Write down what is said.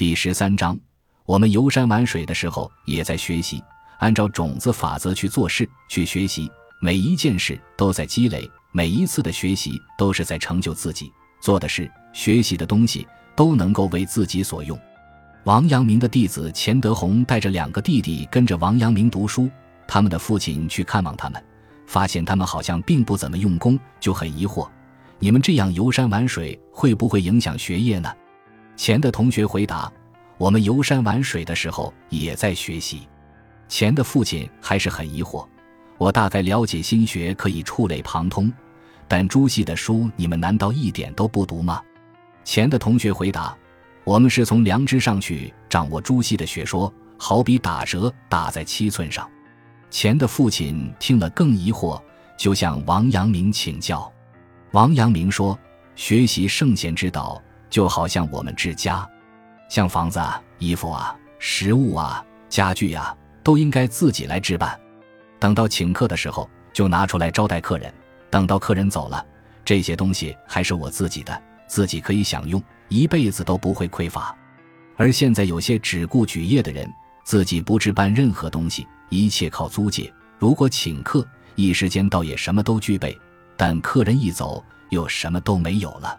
第十三章，我们游山玩水的时候也在学习，按照种子法则去做事，去学习。每一件事都在积累，每一次的学习都是在成就自己。做的事、学习的东西都能够为自己所用。王阳明的弟子钱德洪带着两个弟弟跟着王阳明读书，他们的父亲去看望他们，发现他们好像并不怎么用功，就很疑惑：你们这样游山玩水，会不会影响学业呢？钱的同学回答：“我们游山玩水的时候也在学习。”钱的父亲还是很疑惑：“我大概了解心学，可以触类旁通，但朱熹的书你们难道一点都不读吗？”钱的同学回答：“我们是从良知上去掌握朱熹的学说，好比打折打在七寸上。”钱的父亲听了更疑惑，就向王阳明请教。王阳明说：“学习圣贤之道。”就好像我们治家，像房子啊、衣服啊、食物啊、家具啊，都应该自己来置办。等到请客的时候，就拿出来招待客人。等到客人走了，这些东西还是我自己的，自己可以享用，一辈子都不会匮乏。而现在有些只顾举业的人，自己不置办任何东西，一切靠租借。如果请客，一时间倒也什么都具备，但客人一走，又什么都没有了。